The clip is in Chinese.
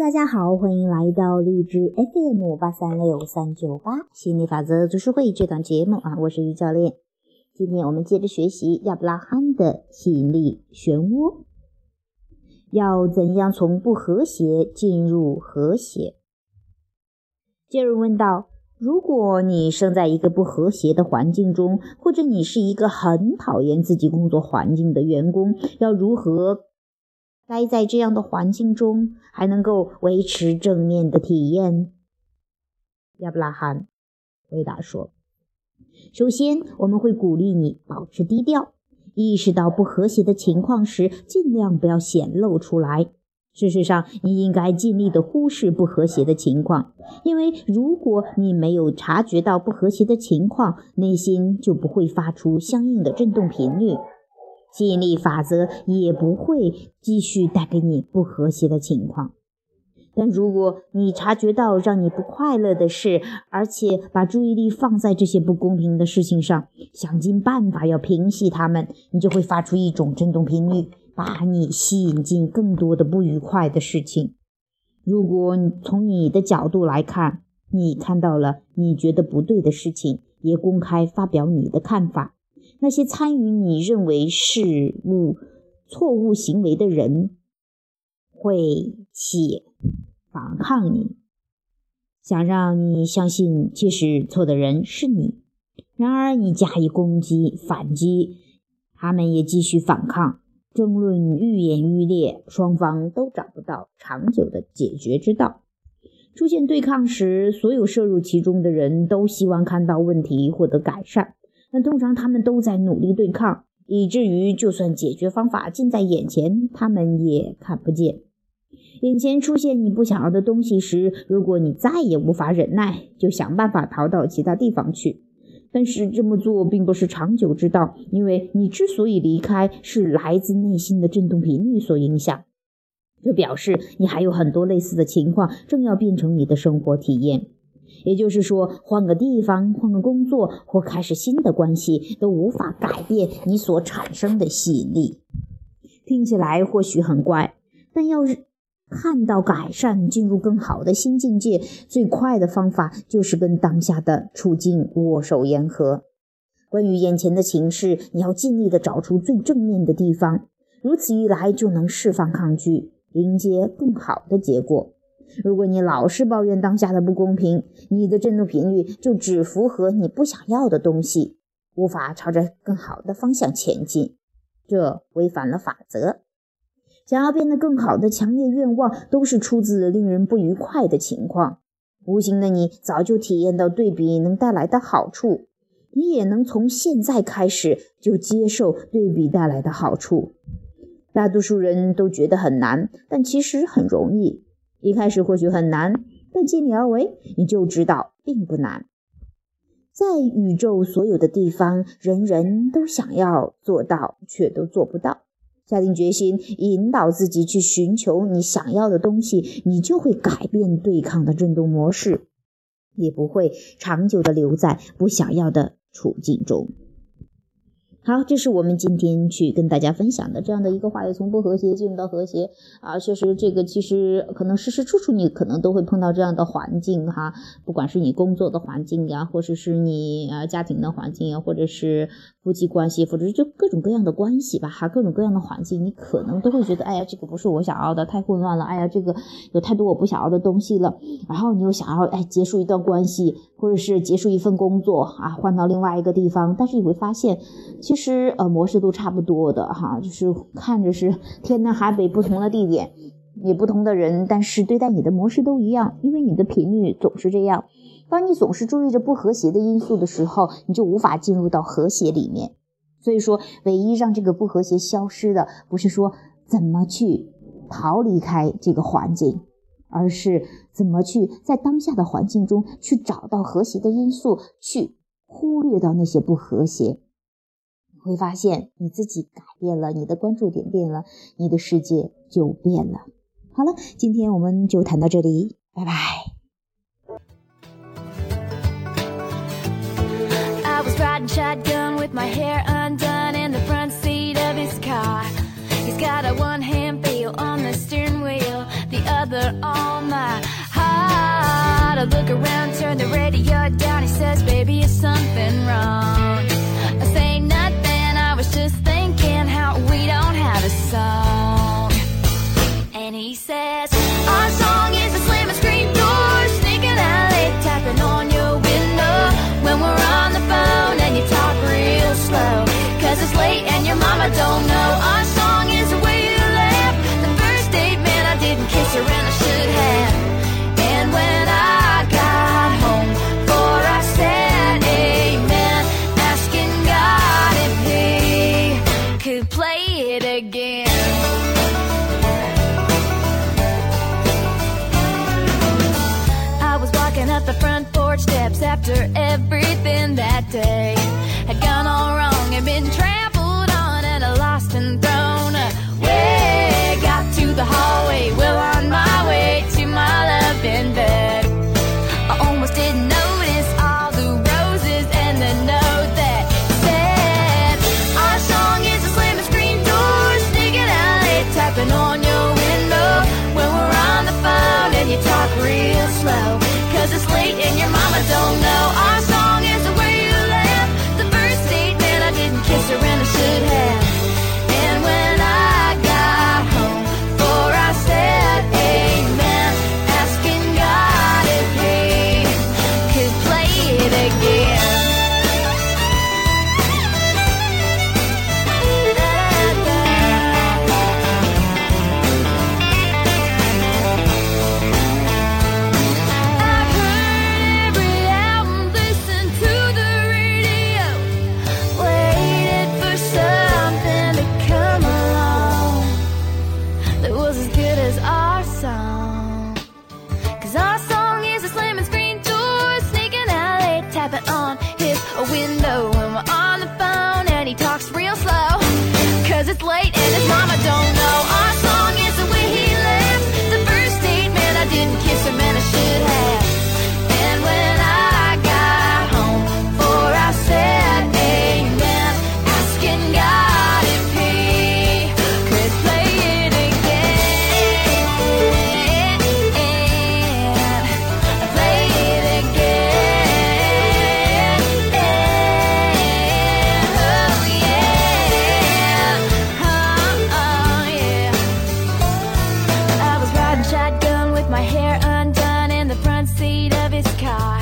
大家好，欢迎来到励志 FM 八三六三九八心理法则读书会这档节目啊，我是于教练。今天我们接着学习亚伯拉罕的吸引力漩涡，要怎样从不和谐进入和谐？杰瑞问道：“如果你生在一个不和谐的环境中，或者你是一个很讨厌自己工作环境的员工，要如何？”待在这样的环境中，还能够维持正面的体验。亚伯拉罕回答说：“首先，我们会鼓励你保持低调，意识到不和谐的情况时，尽量不要显露出来。事实上，你应该尽力的忽视不和谐的情况，因为如果你没有察觉到不和谐的情况，内心就不会发出相应的振动频率。”吸引力法则也不会继续带给你不和谐的情况，但如果你察觉到让你不快乐的事，而且把注意力放在这些不公平的事情上，想尽办法要平息它们，你就会发出一种振动频率，把你吸引进更多的不愉快的事情。如果从你的角度来看，你看到了你觉得不对的事情，也公开发表你的看法。那些参与你认为事物错误行为的人，会起反抗你，想让你相信其实错的人是你。然而你加以攻击、反击，他们也继续反抗，争论愈演愈烈，双方都找不到长久的解决之道。出现对抗时，所有涉入其中的人都希望看到问题获得改善。但通常他们都在努力对抗，以至于就算解决方法近在眼前，他们也看不见。眼前出现你不想要的东西时，如果你再也无法忍耐，就想办法逃到其他地方去。但是这么做并不是长久之道，因为你之所以离开，是来自内心的振动频率所影响。这表示你还有很多类似的情况正要变成你的生活体验。也就是说，换个地方、换个工作或开始新的关系，都无法改变你所产生的吸引力。听起来或许很怪，但要是看到改善、进入更好的新境界，最快的方法就是跟当下的处境握手言和。关于眼前的情势，你要尽力的找出最正面的地方，如此一来就能释放抗拒，迎接更好的结果。如果你老是抱怨当下的不公平，你的振动频率就只符合你不想要的东西，无法朝着更好的方向前进，这违反了法则。想要变得更好的强烈愿望，都是出自令人不愉快的情况。无形的你早就体验到对比能带来的好处，你也能从现在开始就接受对比带来的好处。大多数人都觉得很难，但其实很容易。一开始或许很难，但尽力而为，你就知道并不难。在宇宙所有的地方，人人都想要做到，却都做不到。下定决心，引导自己去寻求你想要的东西，你就会改变对抗的振动模式，也不会长久的留在不想要的处境中。好，这是我们今天去跟大家分享的这样的一个话题，从不和谐进入到和谐啊，确实这个其实可能时时处处你可能都会碰到这样的环境哈，不管是你工作的环境呀，或者是你呃家庭的环境呀，或者是夫妻关系，或者是就各种各样的关系吧哈，各种各样的环境，你可能都会觉得，哎呀，这个不是我想要的，太混乱了，哎呀，这个有太多我不想要的东西了，然后你又想要哎结束一段关系，或者是结束一份工作啊，换到另外一个地方，但是你会发现。其实呃模式都差不多的哈，就是看着是天南海北不同的地点，也不同的人，但是对待你的模式都一样，因为你的频率总是这样。当你总是注意着不和谐的因素的时候，你就无法进入到和谐里面。所以说，唯一让这个不和谐消失的，不是说怎么去逃离开这个环境，而是怎么去在当下的环境中去找到和谐的因素，去忽略到那些不和谐。你会发现你自己改变了，你的关注点变了，你的世界就变了。好了，今天我们就谈到这里，拜拜。mother on my heart. I look around, turn the radio down. He says, Baby, is something wrong? I say nothing, I was just thinking how we don't have a song. And he says, window when we're on the phone and he talks real slow. Cause it's late and his mama don't know. lie.